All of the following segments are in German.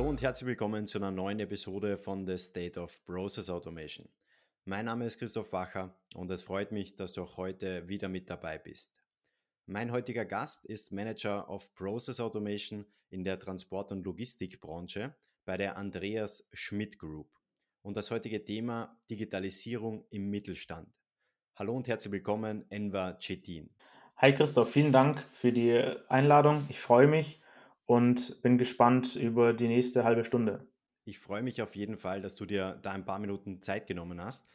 Hallo und herzlich willkommen zu einer neuen Episode von The State of Process Automation. Mein Name ist Christoph Bacher und es freut mich, dass du auch heute wieder mit dabei bist. Mein heutiger Gast ist Manager of Process Automation in der Transport- und Logistikbranche bei der Andreas Schmidt Group. Und das heutige Thema Digitalisierung im Mittelstand. Hallo und herzlich willkommen, Enver Cetin. Hi Christoph, vielen Dank für die Einladung. Ich freue mich und bin gespannt über die nächste halbe Stunde. Ich freue mich auf jeden Fall, dass du dir da ein paar Minuten Zeit genommen hast.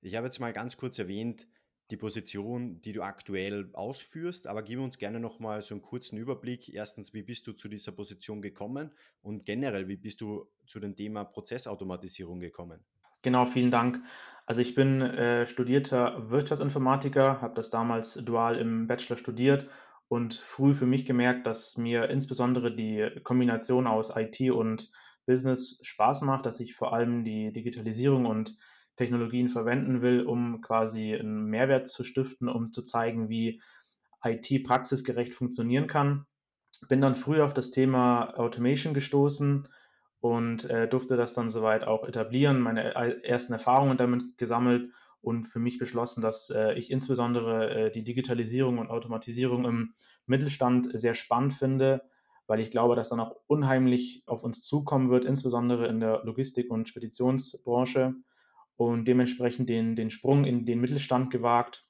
Ich habe jetzt mal ganz kurz erwähnt, die Position, die du aktuell ausführst, aber gib uns gerne nochmal so einen kurzen Überblick. Erstens, wie bist du zu dieser Position gekommen und generell, wie bist du zu dem Thema Prozessautomatisierung gekommen? Genau, vielen Dank. Also ich bin äh, studierter Wirtschaftsinformatiker, habe das damals dual im Bachelor studiert und früh für mich gemerkt, dass mir insbesondere die Kombination aus IT und Business Spaß macht, dass ich vor allem die Digitalisierung und Technologien verwenden will, um quasi einen Mehrwert zu stiften, um zu zeigen, wie IT praxisgerecht funktionieren kann. Bin dann früh auf das Thema Automation gestoßen und äh, durfte das dann soweit auch etablieren, meine ersten Erfahrungen damit gesammelt und für mich beschlossen, dass äh, ich insbesondere äh, die Digitalisierung und Automatisierung im Mittelstand sehr spannend finde, weil ich glaube, dass dann auch unheimlich auf uns zukommen wird, insbesondere in der Logistik- und Speditionsbranche und dementsprechend den, den Sprung in den Mittelstand gewagt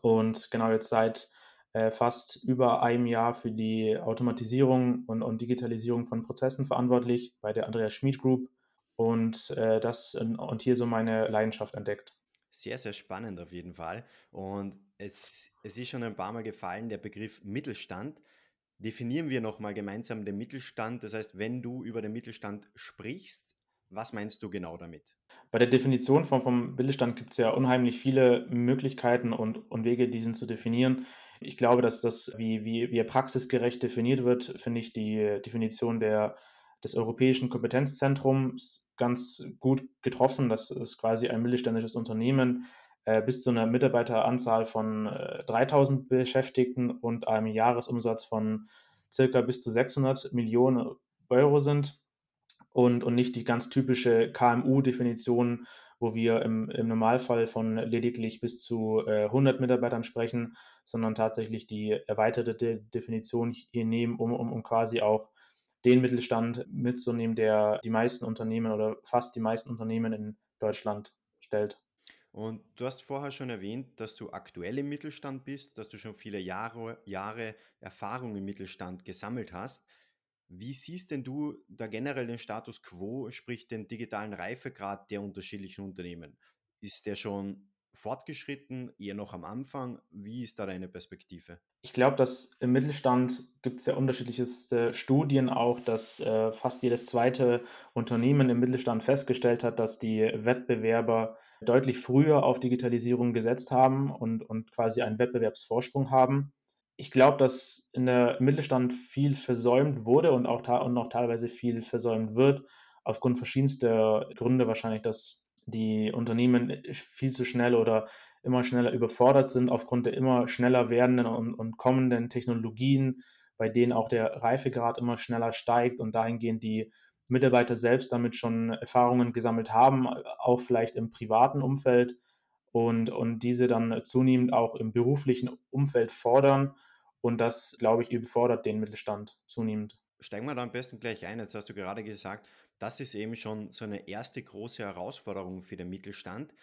und genau jetzt seit äh, fast über einem Jahr für die Automatisierung und, und, Digitalisierung von Prozessen verantwortlich bei der Andreas Schmid Group und äh, das und hier so meine Leidenschaft entdeckt. Sehr, sehr spannend auf jeden Fall. Und es, es ist schon ein paar Mal gefallen, der Begriff Mittelstand. Definieren wir nochmal gemeinsam den Mittelstand. Das heißt, wenn du über den Mittelstand sprichst, was meinst du genau damit? Bei der Definition vom, vom Mittelstand gibt es ja unheimlich viele Möglichkeiten und, und Wege, diesen zu definieren. Ich glaube, dass das, wie, wie, wie er praxisgerecht definiert wird, finde ich die Definition der, des Europäischen Kompetenzzentrums ganz gut getroffen. Das ist quasi ein mittelständisches Unternehmen äh, bis zu einer Mitarbeiteranzahl von äh, 3000 Beschäftigten und einem Jahresumsatz von circa bis zu 600 Millionen Euro sind und, und nicht die ganz typische KMU-Definition, wo wir im, im Normalfall von lediglich bis zu äh, 100 Mitarbeitern sprechen, sondern tatsächlich die erweiterte De Definition hier nehmen, um, um, um quasi auch den Mittelstand mitzunehmen, der die meisten Unternehmen oder fast die meisten Unternehmen in Deutschland stellt. Und du hast vorher schon erwähnt, dass du aktuell im Mittelstand bist, dass du schon viele Jahre, Jahre Erfahrung im Mittelstand gesammelt hast. Wie siehst denn du da generell den Status quo, sprich den digitalen Reifegrad der unterschiedlichen Unternehmen? Ist der schon fortgeschritten, eher noch am Anfang? Wie ist da deine Perspektive? Ich glaube, dass im Mittelstand gibt es ja unterschiedliche Studien auch, dass äh, fast jedes zweite Unternehmen im Mittelstand festgestellt hat, dass die Wettbewerber deutlich früher auf Digitalisierung gesetzt haben und, und quasi einen Wettbewerbsvorsprung haben ich glaube, dass in der Mittelstand viel versäumt wurde und auch und noch teilweise viel versäumt wird, aufgrund verschiedenster Gründe wahrscheinlich, dass die Unternehmen viel zu schnell oder immer schneller überfordert sind aufgrund der immer schneller werdenden und, und kommenden Technologien, bei denen auch der Reifegrad immer schneller steigt und dahingehend die Mitarbeiter selbst damit schon Erfahrungen gesammelt haben, auch vielleicht im privaten Umfeld und, und diese dann zunehmend auch im beruflichen Umfeld fordern und das, glaube ich, überfordert den Mittelstand zunehmend. Steigen wir da am besten gleich ein. Jetzt hast du gerade gesagt, das ist eben schon so eine erste große Herausforderung für den Mittelstand.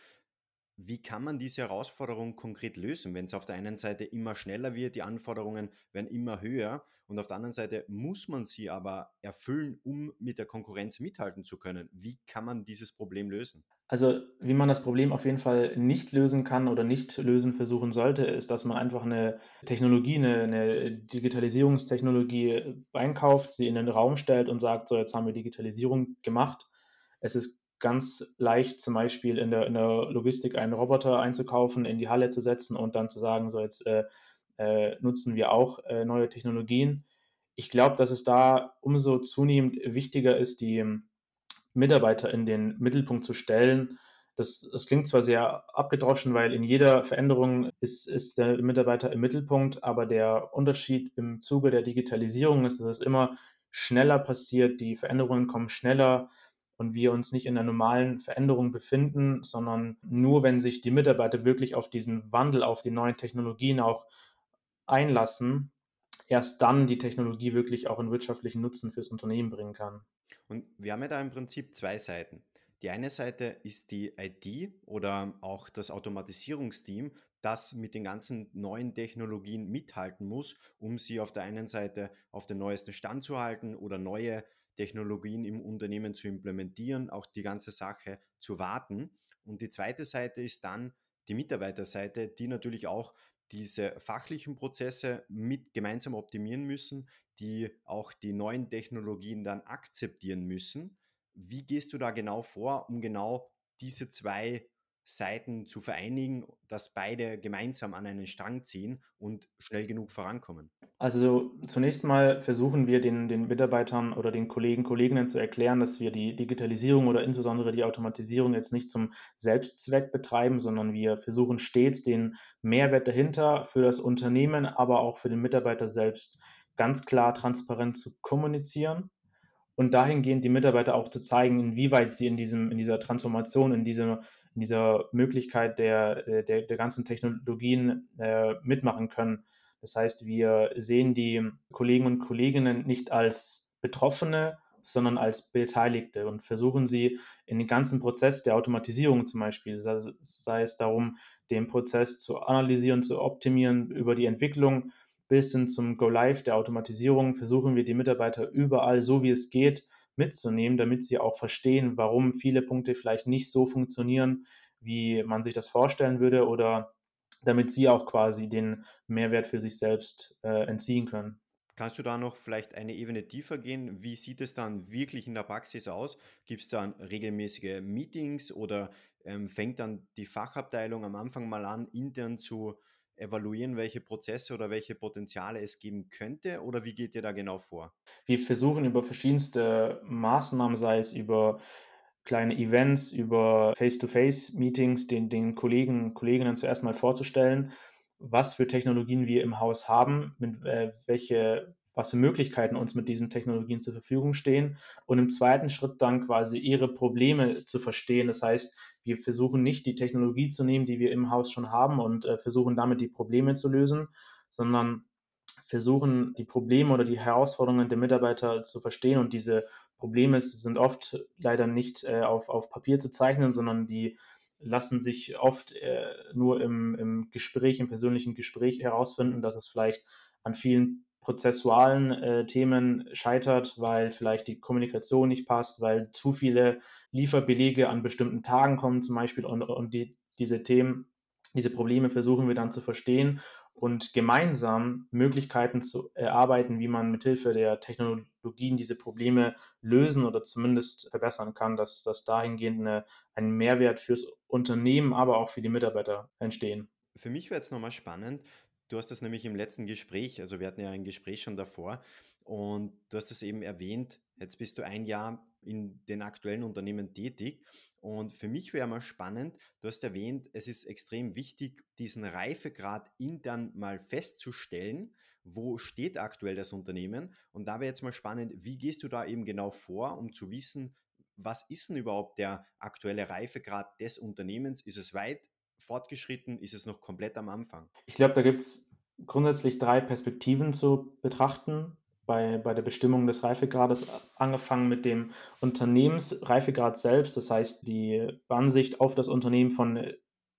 Wie kann man diese Herausforderung konkret lösen, wenn es auf der einen Seite immer schneller wird, die Anforderungen werden immer höher und auf der anderen Seite muss man sie aber erfüllen, um mit der Konkurrenz mithalten zu können? Wie kann man dieses Problem lösen? Also, wie man das Problem auf jeden Fall nicht lösen kann oder nicht lösen versuchen sollte, ist, dass man einfach eine Technologie, eine, eine Digitalisierungstechnologie einkauft, sie in den Raum stellt und sagt, so, jetzt haben wir Digitalisierung gemacht. Es ist ganz leicht, zum Beispiel in der, in der Logistik einen Roboter einzukaufen, in die Halle zu setzen und dann zu sagen, so jetzt äh, äh, nutzen wir auch äh, neue Technologien. Ich glaube, dass es da umso zunehmend wichtiger ist, die Mitarbeiter in den Mittelpunkt zu stellen. Das, das klingt zwar sehr abgedroschen, weil in jeder Veränderung ist, ist der Mitarbeiter im Mittelpunkt, aber der Unterschied im Zuge der Digitalisierung ist, dass es immer schneller passiert, die Veränderungen kommen schneller und wir uns nicht in einer normalen Veränderung befinden, sondern nur wenn sich die Mitarbeiter wirklich auf diesen Wandel, auf die neuen Technologien auch einlassen, erst dann die Technologie wirklich auch einen wirtschaftlichen Nutzen fürs Unternehmen bringen kann. Und wir haben ja da im Prinzip zwei Seiten. Die eine Seite ist die IT oder auch das Automatisierungsteam, das mit den ganzen neuen Technologien mithalten muss, um sie auf der einen Seite auf den neuesten Stand zu halten oder neue Technologien im Unternehmen zu implementieren, auch die ganze Sache zu warten. Und die zweite Seite ist dann die Mitarbeiterseite, die natürlich auch diese fachlichen Prozesse mit gemeinsam optimieren müssen, die auch die neuen Technologien dann akzeptieren müssen. Wie gehst du da genau vor, um genau diese zwei Seiten zu vereinigen, dass beide gemeinsam an einen Strang ziehen und schnell genug vorankommen? Also zunächst mal versuchen wir den, den Mitarbeitern oder den Kollegen, Kolleginnen zu erklären, dass wir die Digitalisierung oder insbesondere die Automatisierung jetzt nicht zum Selbstzweck betreiben, sondern wir versuchen stets den Mehrwert dahinter für das Unternehmen, aber auch für den Mitarbeiter selbst ganz klar transparent zu kommunizieren und dahingehend die Mitarbeiter auch zu zeigen, inwieweit sie in, diesem, in dieser Transformation, in, diesem, in dieser Möglichkeit der, der, der ganzen Technologien äh, mitmachen können. Das heißt, wir sehen die Kollegen und Kolleginnen nicht als Betroffene, sondern als Beteiligte und versuchen sie in den ganzen Prozess der Automatisierung zum Beispiel, sei es darum, den Prozess zu analysieren, zu optimieren über die Entwicklung bis hin zum Go Live der Automatisierung versuchen wir die Mitarbeiter überall, so wie es geht, mitzunehmen, damit sie auch verstehen, warum viele Punkte vielleicht nicht so funktionieren, wie man sich das vorstellen würde oder damit sie auch quasi den Mehrwert für sich selbst äh, entziehen können. Kannst du da noch vielleicht eine Ebene tiefer gehen? Wie sieht es dann wirklich in der Praxis aus? Gibt es dann regelmäßige Meetings oder ähm, fängt dann die Fachabteilung am Anfang mal an, intern zu evaluieren, welche Prozesse oder welche Potenziale es geben könnte? Oder wie geht ihr da genau vor? Wir versuchen über verschiedenste Maßnahmen, sei es über kleine Events, über Face-to-Face-Meetings, den, den Kollegen, Kolleginnen zuerst mal vorzustellen, was für Technologien wir im Haus haben, mit, äh, welche, was für Möglichkeiten uns mit diesen Technologien zur Verfügung stehen und im zweiten Schritt dann quasi ihre Probleme zu verstehen. Das heißt, wir versuchen nicht die Technologie zu nehmen, die wir im Haus schon haben und äh, versuchen damit die Probleme zu lösen, sondern versuchen die Probleme oder die Herausforderungen der Mitarbeiter zu verstehen. Und diese Probleme sind oft leider nicht äh, auf, auf Papier zu zeichnen, sondern die lassen sich oft äh, nur im, im Gespräch, im persönlichen Gespräch herausfinden, dass es vielleicht an vielen prozessualen äh, Themen scheitert, weil vielleicht die Kommunikation nicht passt, weil zu viele Lieferbelege an bestimmten Tagen kommen zum Beispiel und, und die, diese Themen, diese Probleme versuchen wir dann zu verstehen und gemeinsam Möglichkeiten zu erarbeiten, wie man mithilfe der Technologien diese Probleme lösen oder zumindest verbessern kann, dass, dass dahingehend eine, ein Mehrwert fürs Unternehmen, aber auch für die Mitarbeiter entstehen. Für mich wäre es nochmal spannend, Du hast das nämlich im letzten Gespräch, also wir hatten ja ein Gespräch schon davor und du hast das eben erwähnt, jetzt bist du ein Jahr in den aktuellen Unternehmen tätig und für mich wäre mal spannend, du hast erwähnt, es ist extrem wichtig, diesen Reifegrad intern mal festzustellen, wo steht aktuell das Unternehmen und da wäre jetzt mal spannend, wie gehst du da eben genau vor, um zu wissen, was ist denn überhaupt der aktuelle Reifegrad des Unternehmens? Ist es weit fortgeschritten? Ist es noch komplett am Anfang? Ich glaube, da gibt es grundsätzlich drei Perspektiven zu betrachten bei, bei der Bestimmung des Reifegrades, angefangen mit dem Unternehmensreifegrad selbst, das heißt die Ansicht auf das Unternehmen von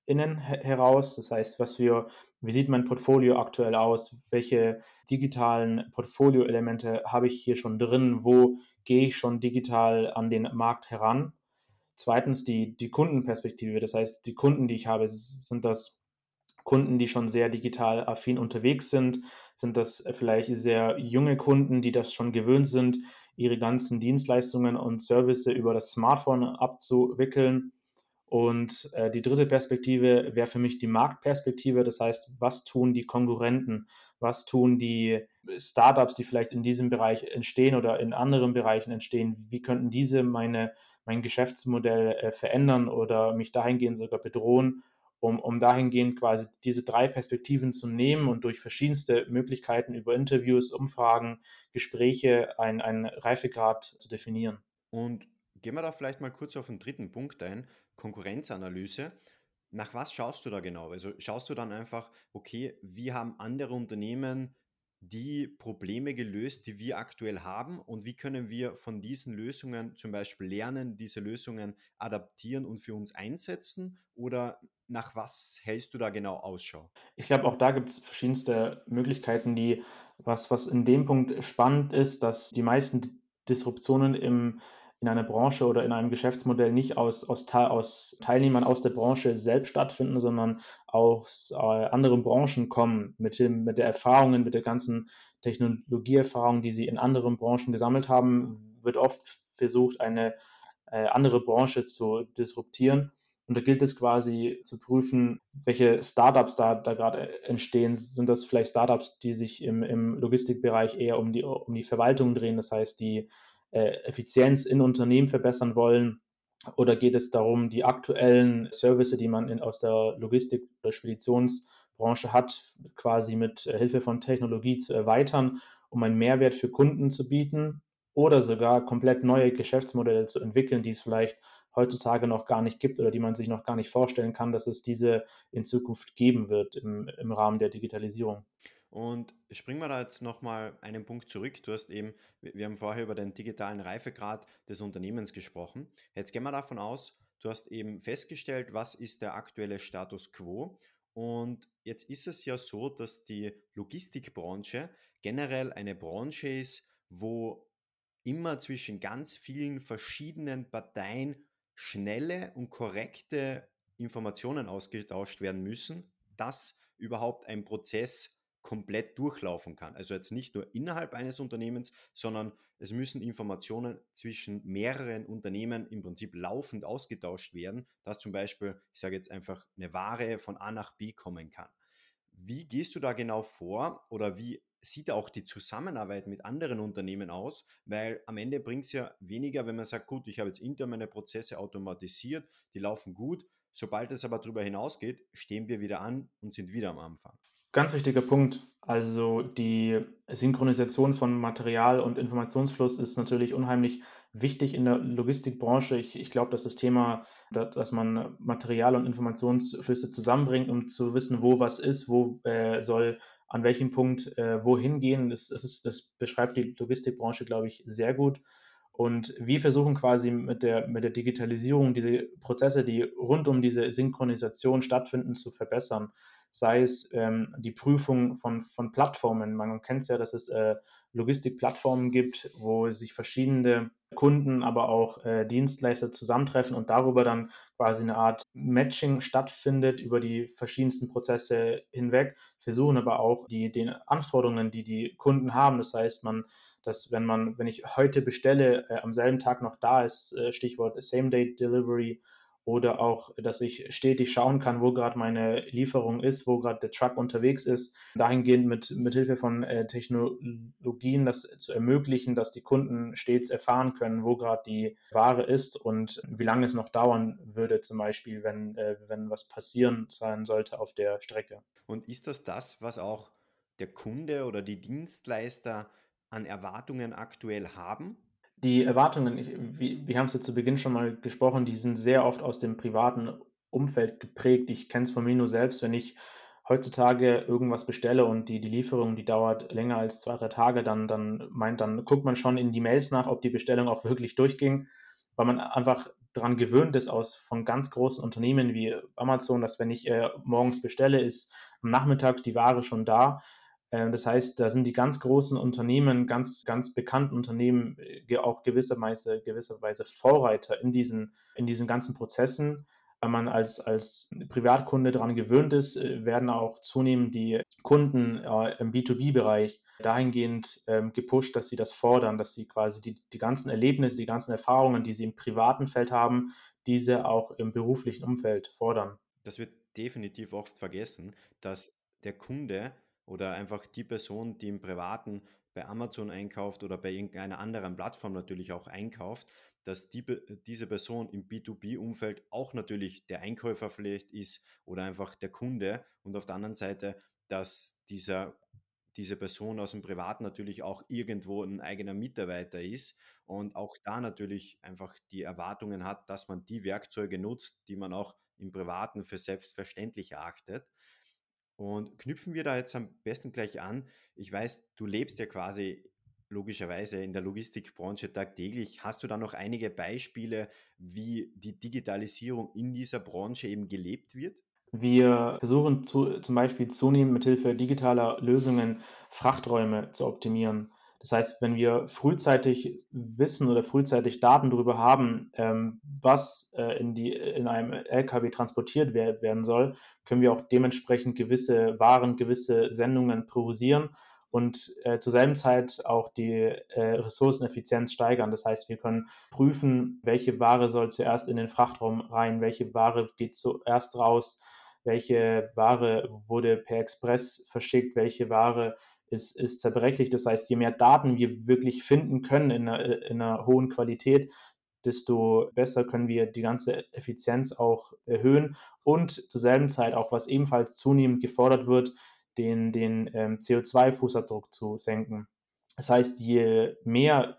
innen heraus, das heißt, was für, wie sieht mein Portfolio aktuell aus, welche digitalen Portfolioelemente habe ich hier schon drin, wo gehe ich schon digital an den Markt heran Zweitens die, die Kundenperspektive. Das heißt, die Kunden, die ich habe, sind das Kunden, die schon sehr digital affin unterwegs sind? Sind das vielleicht sehr junge Kunden, die das schon gewöhnt sind, ihre ganzen Dienstleistungen und Services über das Smartphone abzuwickeln? Und äh, die dritte Perspektive wäre für mich die Marktperspektive. Das heißt, was tun die Konkurrenten? Was tun die Startups, die vielleicht in diesem Bereich entstehen oder in anderen Bereichen entstehen? Wie könnten diese meine mein Geschäftsmodell äh, verändern oder mich dahingehend sogar bedrohen. Um, um dahingehend quasi diese drei Perspektiven zu nehmen und durch verschiedenste Möglichkeiten über Interviews, Umfragen, Gespräche einen Reifegrad zu definieren. Und gehen wir da vielleicht mal kurz auf den dritten Punkt ein, Konkurrenzanalyse. Nach was schaust du da genau? Also schaust du dann einfach, okay, wie haben andere Unternehmen die Probleme gelöst, die wir aktuell haben und wie können wir von diesen Lösungen zum Beispiel lernen, diese Lösungen adaptieren und für uns einsetzen oder nach was hältst du da genau Ausschau? Ich glaube, auch da gibt es verschiedenste Möglichkeiten, die was, was in dem Punkt spannend ist, dass die meisten Disruptionen im in einer Branche oder in einem Geschäftsmodell nicht aus, aus, aus Teilnehmern aus der Branche selbst stattfinden, sondern aus äh, anderen Branchen kommen, mit, dem, mit der Erfahrungen, mit der ganzen Technologieerfahrung, die sie in anderen Branchen gesammelt haben, wird oft versucht, eine äh, andere Branche zu disruptieren. Und da gilt es quasi zu prüfen, welche Startups da, da gerade entstehen. Sind das vielleicht Startups, die sich im, im Logistikbereich eher um die, um die Verwaltung drehen, das heißt, die äh, Effizienz in Unternehmen verbessern wollen? Oder geht es darum, die aktuellen Services, die man in, aus der Logistik- oder Speditionsbranche hat, quasi mit äh, Hilfe von Technologie zu erweitern, um einen Mehrwert für Kunden zu bieten oder sogar komplett neue Geschäftsmodelle zu entwickeln, die es vielleicht heutzutage noch gar nicht gibt oder die man sich noch gar nicht vorstellen kann, dass es diese in Zukunft geben wird im, im Rahmen der Digitalisierung. Und springen wir da jetzt nochmal einen Punkt zurück. Du hast eben, wir haben vorher über den digitalen Reifegrad des Unternehmens gesprochen. Jetzt gehen wir davon aus, du hast eben festgestellt, was ist der aktuelle Status quo. Und jetzt ist es ja so, dass die Logistikbranche generell eine Branche ist, wo immer zwischen ganz vielen verschiedenen Parteien schnelle und korrekte Informationen ausgetauscht werden müssen, dass überhaupt ein Prozess komplett durchlaufen kann. Also jetzt nicht nur innerhalb eines Unternehmens, sondern es müssen Informationen zwischen mehreren Unternehmen im Prinzip laufend ausgetauscht werden, dass zum Beispiel, ich sage jetzt einfach, eine Ware von A nach B kommen kann. Wie gehst du da genau vor oder wie sieht auch die Zusammenarbeit mit anderen Unternehmen aus? Weil am Ende bringt es ja weniger, wenn man sagt, gut, ich habe jetzt intern meine Prozesse automatisiert, die laufen gut. Sobald es aber darüber hinausgeht, stehen wir wieder an und sind wieder am Anfang. Ganz wichtiger Punkt. Also die Synchronisation von Material und Informationsfluss ist natürlich unheimlich wichtig in der Logistikbranche. Ich, ich glaube, dass das Thema, dass man Material und Informationsflüsse zusammenbringt, um zu wissen, wo was ist, wo äh, soll an welchem Punkt äh, wohin gehen, das, das, ist, das beschreibt die Logistikbranche, glaube ich, sehr gut. Und wir versuchen quasi mit der, mit der Digitalisierung diese Prozesse, die rund um diese Synchronisation stattfinden, zu verbessern sei es ähm, die Prüfung von, von Plattformen. Man kennt es ja, dass es äh, Logistikplattformen gibt, wo sich verschiedene Kunden, aber auch äh, Dienstleister zusammentreffen und darüber dann quasi eine Art Matching stattfindet über die verschiedensten Prozesse hinweg, versuchen aber auch die den Anforderungen, die die Kunden haben. Das heißt, man dass wenn man, wenn ich heute bestelle, äh, am selben Tag noch da ist, äh, Stichwort Same-Day-Delivery oder auch, dass ich stetig schauen kann, wo gerade meine Lieferung ist, wo gerade der Truck unterwegs ist. Dahingehend mit, mit Hilfe von äh, Technologien das zu ermöglichen, dass die Kunden stets erfahren können, wo gerade die Ware ist und wie lange es noch dauern würde, zum Beispiel, wenn, äh, wenn was passieren sein sollte auf der Strecke. Und ist das das, was auch der Kunde oder die Dienstleister an Erwartungen aktuell haben? Die Erwartungen, ich, wir, wir haben es ja zu Beginn schon mal gesprochen, die sind sehr oft aus dem privaten Umfeld geprägt. Ich kenne es von mir nur selbst, wenn ich heutzutage irgendwas bestelle und die, die Lieferung, die dauert länger als zwei, drei Tage, dann, dann meint, dann guckt man schon in die Mails nach, ob die Bestellung auch wirklich durchging, weil man einfach daran gewöhnt ist aus von ganz großen Unternehmen wie Amazon, dass wenn ich äh, morgens bestelle, ist am Nachmittag die Ware schon da. Äh, das heißt, da sind die ganz großen Unternehmen, ganz, ganz bekannten Unternehmen äh, auch gewisserweise, gewisserweise Vorreiter in diesen, in diesen ganzen Prozessen. Wenn man als, als Privatkunde daran gewöhnt ist, äh, werden auch zunehmend die Kunden im B2B-Bereich dahingehend ähm, gepusht, dass sie das fordern, dass sie quasi die, die ganzen Erlebnisse, die ganzen Erfahrungen, die sie im privaten Feld haben, diese auch im beruflichen Umfeld fordern. Das wird definitiv oft vergessen, dass der Kunde oder einfach die Person, die im Privaten bei Amazon einkauft oder bei irgendeiner anderen Plattform natürlich auch einkauft, dass die, diese Person im B2B-Umfeld auch natürlich der Einkäufer vielleicht ist oder einfach der Kunde und auf der anderen Seite, dass dieser diese Person aus dem Privat natürlich auch irgendwo ein eigener Mitarbeiter ist und auch da natürlich einfach die Erwartungen hat, dass man die Werkzeuge nutzt, die man auch im Privaten für selbstverständlich erachtet. Und knüpfen wir da jetzt am besten gleich an. Ich weiß, du lebst ja quasi logischerweise in der Logistikbranche tagtäglich. Hast du da noch einige Beispiele, wie die Digitalisierung in dieser Branche eben gelebt wird? Wir versuchen zu, zum Beispiel zunehmend mithilfe digitaler Lösungen Frachträume zu optimieren. Das heißt, wenn wir frühzeitig wissen oder frühzeitig Daten darüber haben, ähm, was äh, in, die, in einem LKW transportiert wer werden soll, können wir auch dementsprechend gewisse Waren, gewisse Sendungen priorisieren und äh, zur selben Zeit auch die äh, Ressourceneffizienz steigern. Das heißt, wir können prüfen, welche Ware soll zuerst in den Frachtraum rein, welche Ware geht zuerst raus, welche Ware wurde per Express verschickt, welche Ware ist, ist zerbrechlich. Das heißt, je mehr Daten wir wirklich finden können in einer, in einer hohen Qualität, desto besser können wir die ganze Effizienz auch erhöhen und zur selben Zeit auch, was ebenfalls zunehmend gefordert wird, den, den ähm, CO2-Fußabdruck zu senken. Das heißt, je mehr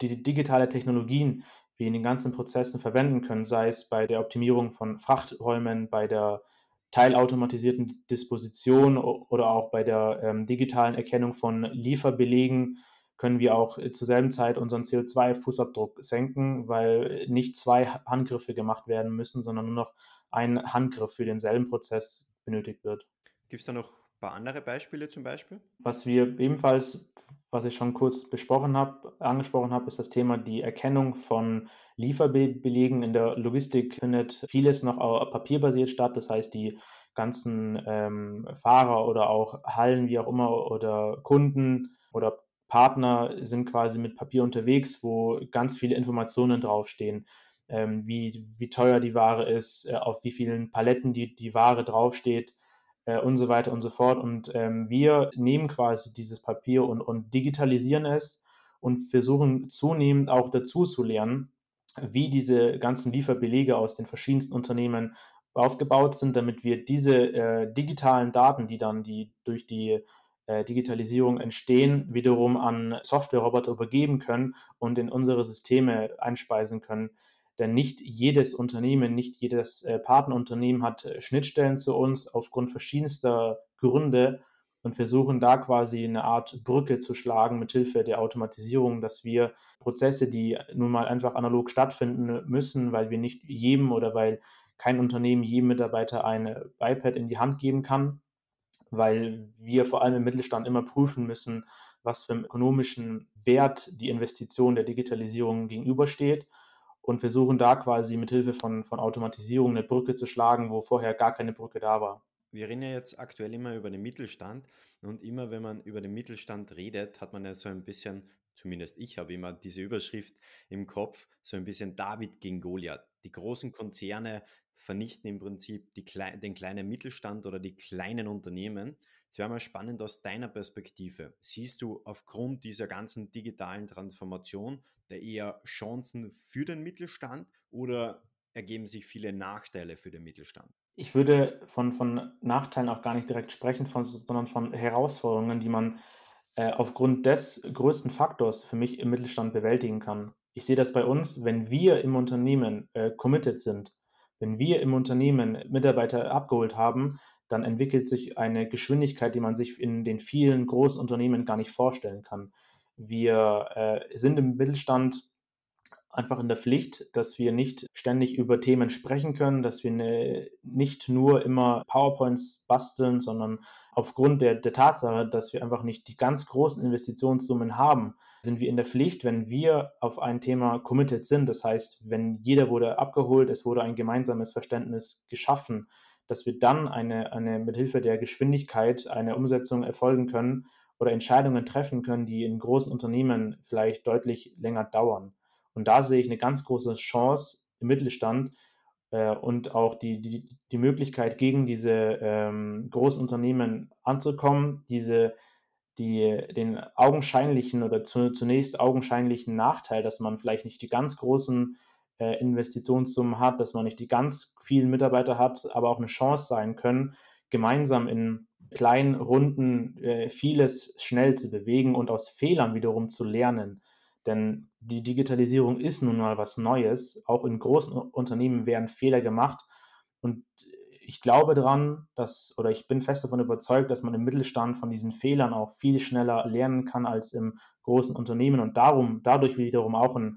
die digitale Technologien wir in den ganzen Prozessen verwenden können, sei es bei der Optimierung von Frachträumen, bei der teilautomatisierten Disposition oder auch bei der ähm, digitalen Erkennung von Lieferbelegen können wir auch äh, zur selben Zeit unseren CO2-Fußabdruck senken, weil nicht zwei Handgriffe gemacht werden müssen, sondern nur noch ein Handgriff für denselben Prozess benötigt wird. Gibt es da noch paar andere Beispiele zum Beispiel? Was wir ebenfalls, was ich schon kurz besprochen habe, angesprochen habe, ist das Thema die Erkennung von Lieferbelegen. In der Logistik findet vieles noch papierbasiert statt. Das heißt, die ganzen ähm, Fahrer oder auch Hallen, wie auch immer, oder Kunden oder Partner sind quasi mit Papier unterwegs, wo ganz viele Informationen draufstehen. Ähm, wie, wie teuer die Ware ist, äh, auf wie vielen Paletten die, die Ware draufsteht und so weiter und so fort. Und ähm, wir nehmen quasi dieses Papier und, und digitalisieren es und versuchen zunehmend auch dazu zu lernen, wie diese ganzen Lieferbelege aus den verschiedensten Unternehmen aufgebaut sind, damit wir diese äh, digitalen Daten, die dann die durch die äh, Digitalisierung entstehen, wiederum an Softwareroboter übergeben können und in unsere Systeme einspeisen können. Denn nicht jedes Unternehmen, nicht jedes äh, Partnerunternehmen hat äh, Schnittstellen zu uns aufgrund verschiedenster Gründe und versuchen da quasi eine Art Brücke zu schlagen mit Hilfe der Automatisierung, dass wir Prozesse, die nun mal einfach analog stattfinden müssen, weil wir nicht jedem oder weil kein Unternehmen jedem Mitarbeiter ein iPad in die Hand geben kann, weil wir vor allem im Mittelstand immer prüfen müssen, was für einen ökonomischen Wert die Investition der Digitalisierung gegenübersteht und versuchen da quasi mit Hilfe von, von Automatisierung eine Brücke zu schlagen, wo vorher gar keine Brücke da war wir reden ja jetzt aktuell immer über den Mittelstand und immer wenn man über den Mittelstand redet, hat man ja so ein bisschen, zumindest ich habe immer diese Überschrift im Kopf, so ein bisschen David gegen Goliath. Die großen Konzerne vernichten im Prinzip die, den kleinen Mittelstand oder die kleinen Unternehmen. Es wäre mal spannend aus deiner Perspektive. Siehst du aufgrund dieser ganzen digitalen Transformation da eher Chancen für den Mittelstand oder ergeben sich viele Nachteile für den Mittelstand? Ich würde von, von Nachteilen auch gar nicht direkt sprechen, von, sondern von Herausforderungen, die man äh, aufgrund des größten Faktors für mich im Mittelstand bewältigen kann. Ich sehe das bei uns, wenn wir im Unternehmen äh, committed sind, wenn wir im Unternehmen Mitarbeiter abgeholt haben, dann entwickelt sich eine Geschwindigkeit, die man sich in den vielen großen Unternehmen gar nicht vorstellen kann. Wir äh, sind im Mittelstand einfach in der Pflicht, dass wir nicht ständig über Themen sprechen können, dass wir ne, nicht nur immer PowerPoints basteln, sondern aufgrund der, der Tatsache, dass wir einfach nicht die ganz großen Investitionssummen haben, sind wir in der Pflicht, wenn wir auf ein Thema committed sind. Das heißt, wenn jeder wurde abgeholt, es wurde ein gemeinsames Verständnis geschaffen, dass wir dann eine, eine mithilfe der Geschwindigkeit eine Umsetzung erfolgen können oder Entscheidungen treffen können, die in großen Unternehmen vielleicht deutlich länger dauern. Und da sehe ich eine ganz große Chance im Mittelstand äh, und auch die, die, die Möglichkeit, gegen diese ähm, großen Unternehmen anzukommen, diese, die, den augenscheinlichen oder zu, zunächst augenscheinlichen Nachteil, dass man vielleicht nicht die ganz großen äh, Investitionssummen hat, dass man nicht die ganz vielen Mitarbeiter hat, aber auch eine Chance sein können, gemeinsam in kleinen Runden äh, vieles schnell zu bewegen und aus Fehlern wiederum zu lernen. Denn die Digitalisierung ist nun mal was Neues. Auch in großen Unternehmen werden Fehler gemacht. Und ich glaube daran, dass, oder ich bin fest davon überzeugt, dass man im Mittelstand von diesen Fehlern auch viel schneller lernen kann als im großen Unternehmen und darum, dadurch wiederum auch äh,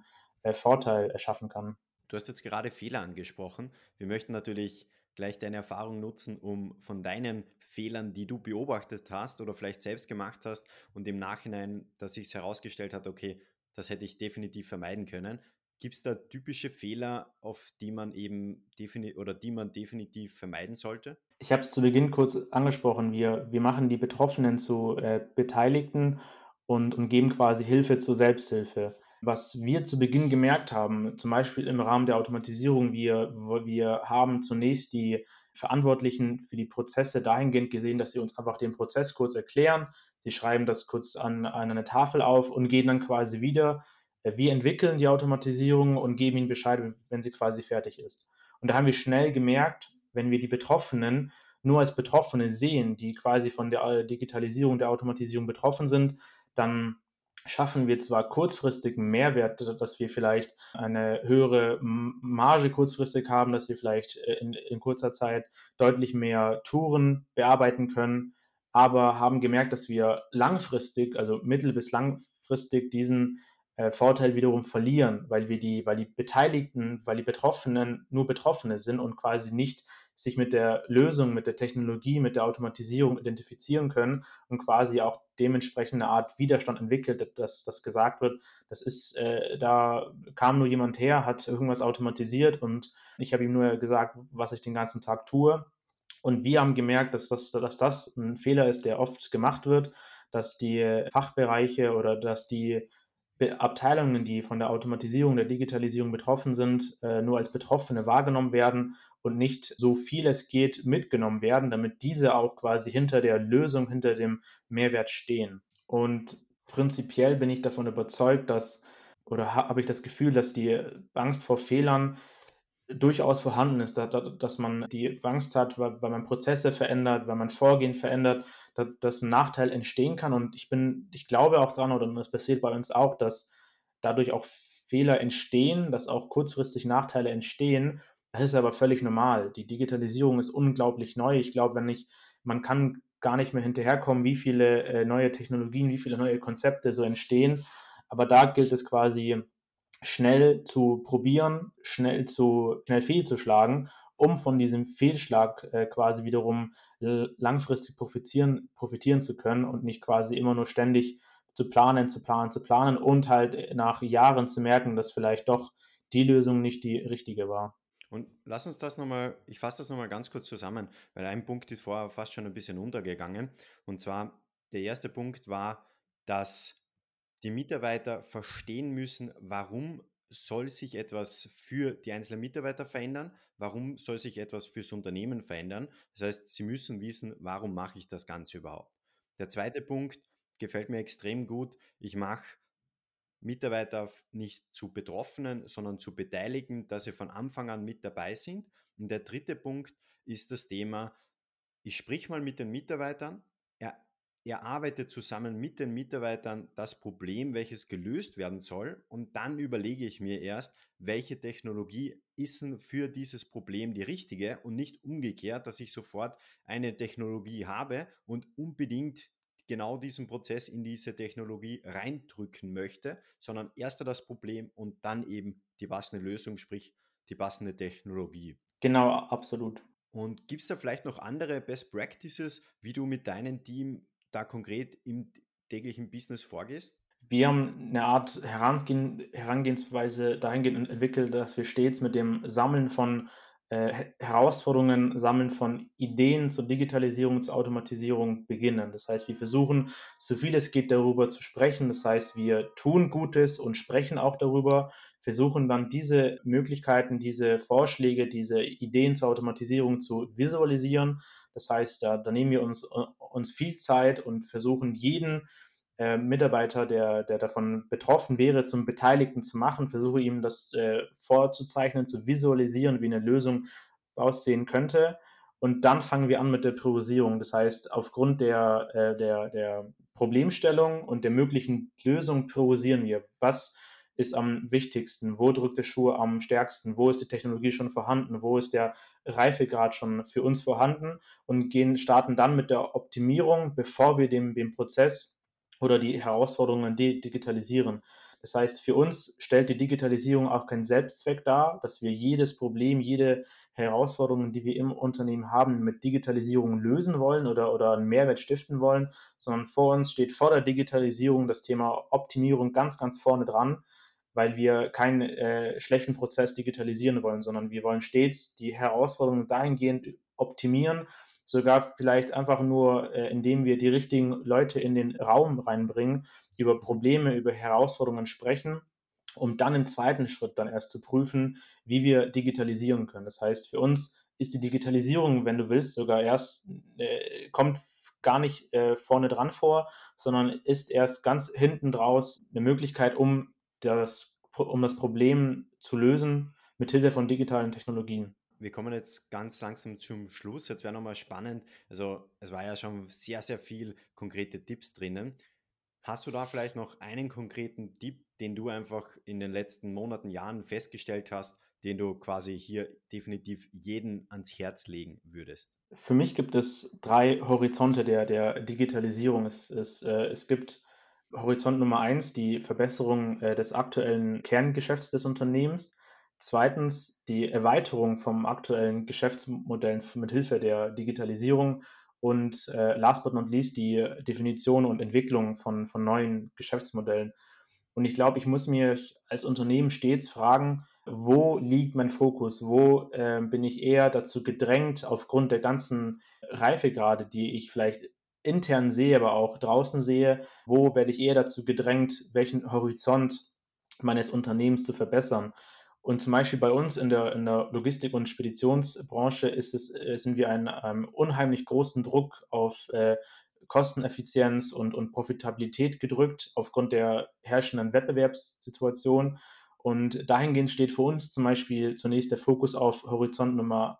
Vorteil erschaffen kann. Du hast jetzt gerade Fehler angesprochen. Wir möchten natürlich gleich deine Erfahrung nutzen, um von deinen Fehlern, die du beobachtet hast oder vielleicht selbst gemacht hast und im Nachhinein, dass sich herausgestellt hat, okay, das hätte ich definitiv vermeiden können. Gibt es da typische Fehler, auf die man eben definitiv oder die man definitiv vermeiden sollte? Ich habe es zu Beginn kurz angesprochen. Wir, wir machen die Betroffenen zu äh, Beteiligten und, und geben quasi Hilfe zur Selbsthilfe. Was wir zu Beginn gemerkt haben, zum Beispiel im Rahmen der Automatisierung, wir, wir haben zunächst die Verantwortlichen für die Prozesse dahingehend gesehen, dass sie uns einfach den Prozess kurz erklären. Sie schreiben das kurz an, an eine Tafel auf und gehen dann quasi wieder. Wir entwickeln die Automatisierung und geben ihnen Bescheid, wenn sie quasi fertig ist. Und da haben wir schnell gemerkt, wenn wir die Betroffenen nur als Betroffene sehen, die quasi von der äh, Digitalisierung, der Automatisierung betroffen sind, dann schaffen wir zwar kurzfristig Mehrwert, dass wir vielleicht eine höhere Marge kurzfristig haben, dass wir vielleicht äh, in, in kurzer Zeit deutlich mehr Touren bearbeiten können, aber haben gemerkt, dass wir langfristig, also mittel- bis langfristig diesen äh, Vorteil wiederum verlieren, weil wir die, weil die Beteiligten, weil die Betroffenen nur Betroffene sind und quasi nicht sich mit der Lösung, mit der Technologie, mit der Automatisierung identifizieren können und quasi auch dementsprechend eine Art Widerstand entwickelt, dass das gesagt wird, das ist, äh, da kam nur jemand her, hat irgendwas automatisiert und ich habe ihm nur gesagt, was ich den ganzen Tag tue. Und wir haben gemerkt, dass das, dass das ein Fehler ist, der oft gemacht wird, dass die Fachbereiche oder dass die Abteilungen, die von der Automatisierung, der Digitalisierung betroffen sind, äh, nur als Betroffene wahrgenommen werden und nicht so viel es geht mitgenommen werden, damit diese auch quasi hinter der Lösung, hinter dem Mehrwert stehen. Und prinzipiell bin ich davon überzeugt, dass oder habe ich das Gefühl, dass die Angst vor Fehlern durchaus vorhanden ist, dass man die Angst hat, weil man Prozesse verändert, weil man Vorgehen verändert, dass ein Nachteil entstehen kann. Und ich bin, ich glaube auch dran, oder das passiert bei uns auch, dass dadurch auch Fehler entstehen, dass auch kurzfristig Nachteile entstehen das ist aber völlig normal. Die Digitalisierung ist unglaublich neu. Ich glaube, wenn ich, man kann gar nicht mehr hinterherkommen, wie viele äh, neue Technologien, wie viele neue Konzepte so entstehen. Aber da gilt es quasi schnell zu probieren, schnell zu schnell fehlzuschlagen, um von diesem Fehlschlag äh, quasi wiederum langfristig profitieren, profitieren zu können und nicht quasi immer nur ständig zu planen, zu planen, zu planen und halt nach Jahren zu merken, dass vielleicht doch die Lösung nicht die richtige war. Und lass uns das nochmal, ich fasse das nochmal ganz kurz zusammen, weil ein Punkt ist vorher fast schon ein bisschen untergegangen. Und zwar, der erste Punkt war, dass die Mitarbeiter verstehen müssen, warum soll sich etwas für die einzelnen Mitarbeiter verändern, warum soll sich etwas fürs Unternehmen verändern. Das heißt, sie müssen wissen, warum mache ich das Ganze überhaupt. Der zweite Punkt gefällt mir extrem gut. Ich mache Mitarbeiter nicht zu Betroffenen, sondern zu Beteiligten, dass sie von Anfang an mit dabei sind. Und der dritte Punkt ist das Thema, ich sprich mal mit den Mitarbeitern, er, er arbeitet zusammen mit den Mitarbeitern das Problem, welches gelöst werden soll. Und dann überlege ich mir erst, welche Technologie ist denn für dieses Problem die richtige und nicht umgekehrt, dass ich sofort eine Technologie habe und unbedingt genau diesen Prozess in diese Technologie reindrücken möchte, sondern erst das Problem und dann eben die passende Lösung, sprich die passende Technologie. Genau, absolut. Und gibt es da vielleicht noch andere Best Practices, wie du mit deinem Team da konkret im täglichen Business vorgehst? Wir haben eine Art Herangehen, Herangehensweise dahingehend entwickelt, dass wir stets mit dem Sammeln von äh, Herausforderungen sammeln von Ideen zur Digitalisierung, zur Automatisierung beginnen. Das heißt, wir versuchen, so viel es geht, darüber zu sprechen. Das heißt, wir tun Gutes und sprechen auch darüber, versuchen dann diese Möglichkeiten, diese Vorschläge, diese Ideen zur Automatisierung zu visualisieren. Das heißt, da, da nehmen wir uns uns viel Zeit und versuchen jeden äh, Mitarbeiter, der, der davon betroffen wäre, zum Beteiligten zu machen, versuche ihm das äh, vorzuzeichnen, zu visualisieren, wie eine Lösung aussehen könnte. Und dann fangen wir an mit der Priorisierung. Das heißt, aufgrund der, äh, der, der Problemstellung und der möglichen Lösung priorisieren wir. Was ist am wichtigsten? Wo drückt der Schuh am stärksten? Wo ist die Technologie schon vorhanden? Wo ist der Reifegrad schon für uns vorhanden? Und gehen, starten dann mit der Optimierung, bevor wir dem, dem Prozess oder die Herausforderungen digitalisieren. Das heißt, für uns stellt die Digitalisierung auch keinen Selbstzweck dar, dass wir jedes Problem, jede Herausforderung, die wir im Unternehmen haben, mit Digitalisierung lösen wollen oder, oder einen Mehrwert stiften wollen, sondern vor uns steht vor der Digitalisierung das Thema Optimierung ganz, ganz vorne dran, weil wir keinen äh, schlechten Prozess digitalisieren wollen, sondern wir wollen stets die Herausforderungen dahingehend optimieren, sogar vielleicht einfach nur, äh, indem wir die richtigen Leute in den Raum reinbringen, über Probleme, über Herausforderungen sprechen, um dann im zweiten Schritt dann erst zu prüfen, wie wir digitalisieren können. Das heißt, für uns ist die Digitalisierung, wenn du willst, sogar erst, äh, kommt gar nicht äh, vorne dran vor, sondern ist erst ganz hinten draus eine Möglichkeit, um das, um das Problem zu lösen mit Hilfe von digitalen Technologien wir kommen jetzt ganz langsam zum Schluss. Jetzt wäre nochmal spannend. Also, es war ja schon sehr, sehr viel konkrete Tipps drinnen. Hast du da vielleicht noch einen konkreten Tipp, den du einfach in den letzten Monaten, Jahren festgestellt hast, den du quasi hier definitiv jeden ans Herz legen würdest? Für mich gibt es drei Horizonte der, der Digitalisierung. Es, es, äh, es gibt Horizont Nummer eins, die Verbesserung äh, des aktuellen Kerngeschäfts des Unternehmens. Zweitens die Erweiterung vom aktuellen Geschäftsmodell mit Hilfe der Digitalisierung und äh, last but not least die Definition und Entwicklung von, von neuen Geschäftsmodellen. Und ich glaube, ich muss mir als Unternehmen stets fragen, wo liegt mein Fokus? Wo äh, bin ich eher dazu gedrängt, aufgrund der ganzen Reifegrade, die ich vielleicht intern sehe, aber auch draußen sehe, wo werde ich eher dazu gedrängt, welchen Horizont meines Unternehmens zu verbessern? Und zum Beispiel bei uns in der, in der Logistik- und Speditionsbranche ist es, äh, sind wir einen, einem unheimlich großen Druck auf äh, Kosteneffizienz und, und Profitabilität gedrückt aufgrund der herrschenden Wettbewerbssituation. Und dahingehend steht für uns zum Beispiel zunächst der Fokus auf Horizont Nummer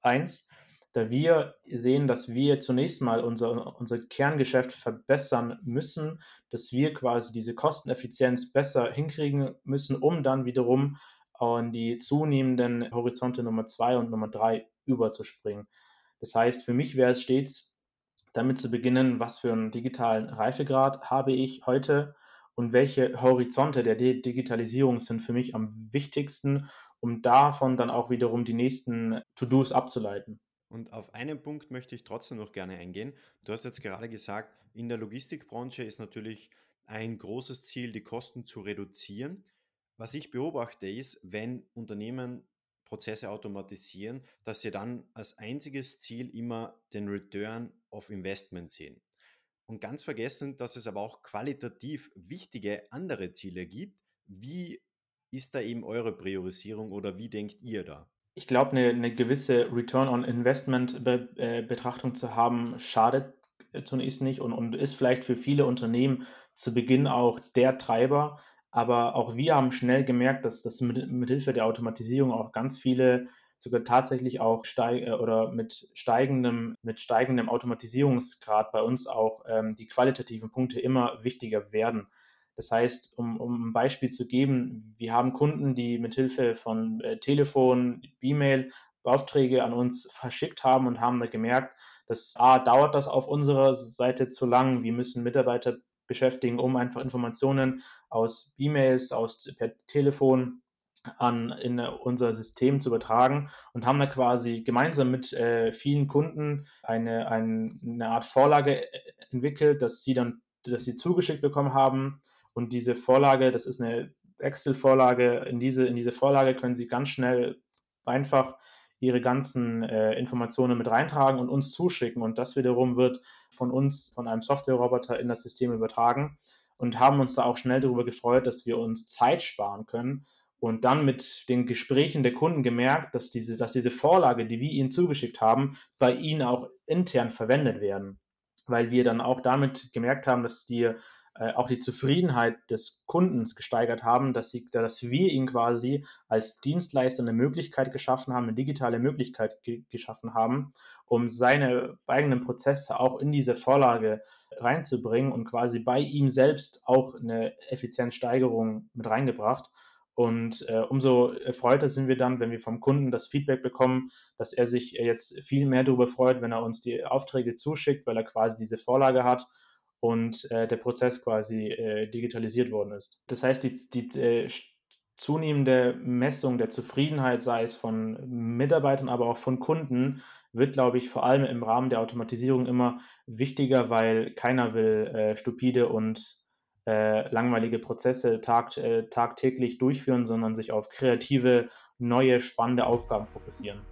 eins, da wir sehen, dass wir zunächst mal unser, unser Kerngeschäft verbessern müssen, dass wir quasi diese Kosteneffizienz besser hinkriegen müssen, um dann wiederum an die zunehmenden Horizonte Nummer zwei und Nummer drei überzuspringen. Das heißt, für mich wäre es stets damit zu beginnen, was für einen digitalen Reifegrad habe ich heute und welche Horizonte der Digitalisierung sind für mich am wichtigsten, um davon dann auch wiederum die nächsten To-Dos abzuleiten. Und auf einen Punkt möchte ich trotzdem noch gerne eingehen. Du hast jetzt gerade gesagt, in der Logistikbranche ist natürlich ein großes Ziel, die Kosten zu reduzieren. Was ich beobachte ist, wenn Unternehmen Prozesse automatisieren, dass sie dann als einziges Ziel immer den Return of Investment sehen. Und ganz vergessen, dass es aber auch qualitativ wichtige andere Ziele gibt. Wie ist da eben eure Priorisierung oder wie denkt ihr da? Ich glaube, eine, eine, gewisse Return on Investment Be äh, Betrachtung zu haben, schadet äh, zunächst nicht und, und ist vielleicht für viele Unternehmen zu Beginn auch der Treiber, aber auch wir haben schnell gemerkt, dass das mit, mit Hilfe der Automatisierung auch ganz viele sogar tatsächlich auch steig äh, oder mit steigendem, mit steigendem Automatisierungsgrad bei uns auch ähm, die qualitativen Punkte immer wichtiger werden. Das heißt, um, um ein Beispiel zu geben, wir haben Kunden, die mit Hilfe von äh, Telefon, E-Mail Aufträge an uns verschickt haben und haben da gemerkt, dass A, dauert das auf unserer Seite zu lang, wir müssen Mitarbeiter beschäftigen, um einfach Informationen aus E-Mails, aus per Telefon an in unser System zu übertragen und haben da quasi gemeinsam mit äh, vielen Kunden eine, eine, eine Art Vorlage äh, entwickelt, dass sie dann, dass sie zugeschickt bekommen haben. Und diese Vorlage, das ist eine Excel-Vorlage, in diese, in diese Vorlage können sie ganz schnell einfach ihre ganzen äh, Informationen mit reintragen und uns zuschicken. Und das wiederum wird von uns, von einem Software-Roboter in das System übertragen und haben uns da auch schnell darüber gefreut, dass wir uns Zeit sparen können. Und dann mit den Gesprächen der Kunden gemerkt, dass diese, dass diese Vorlage, die wir ihnen zugeschickt haben, bei ihnen auch intern verwendet werden. weil wir dann auch damit gemerkt haben, dass die auch die Zufriedenheit des Kundens gesteigert haben, dass, sie, dass wir ihnen quasi als Dienstleister eine Möglichkeit geschaffen haben, eine digitale Möglichkeit ge geschaffen haben, um seine eigenen Prozesse auch in diese Vorlage reinzubringen und quasi bei ihm selbst auch eine Effizienzsteigerung mit reingebracht. Und äh, umso erfreuter sind wir dann, wenn wir vom Kunden das Feedback bekommen, dass er sich jetzt viel mehr darüber freut, wenn er uns die Aufträge zuschickt, weil er quasi diese Vorlage hat und äh, der Prozess quasi äh, digitalisiert worden ist. Das heißt, die, die äh, zunehmende Messung der Zufriedenheit, sei es von Mitarbeitern, aber auch von Kunden, wird, glaube ich, vor allem im Rahmen der Automatisierung immer wichtiger, weil keiner will äh, stupide und äh, langweilige Prozesse tag, äh, tagtäglich durchführen, sondern sich auf kreative, neue, spannende Aufgaben fokussieren.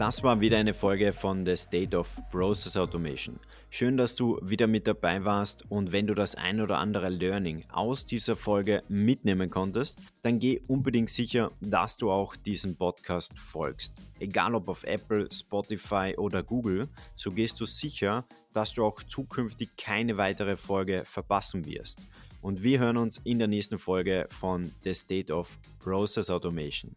Das war wieder eine Folge von The State of Process Automation. Schön, dass du wieder mit dabei warst und wenn du das ein oder andere Learning aus dieser Folge mitnehmen konntest, dann geh unbedingt sicher, dass du auch diesem Podcast folgst. Egal ob auf Apple, Spotify oder Google, so gehst du sicher, dass du auch zukünftig keine weitere Folge verpassen wirst. Und wir hören uns in der nächsten Folge von The State of Process Automation.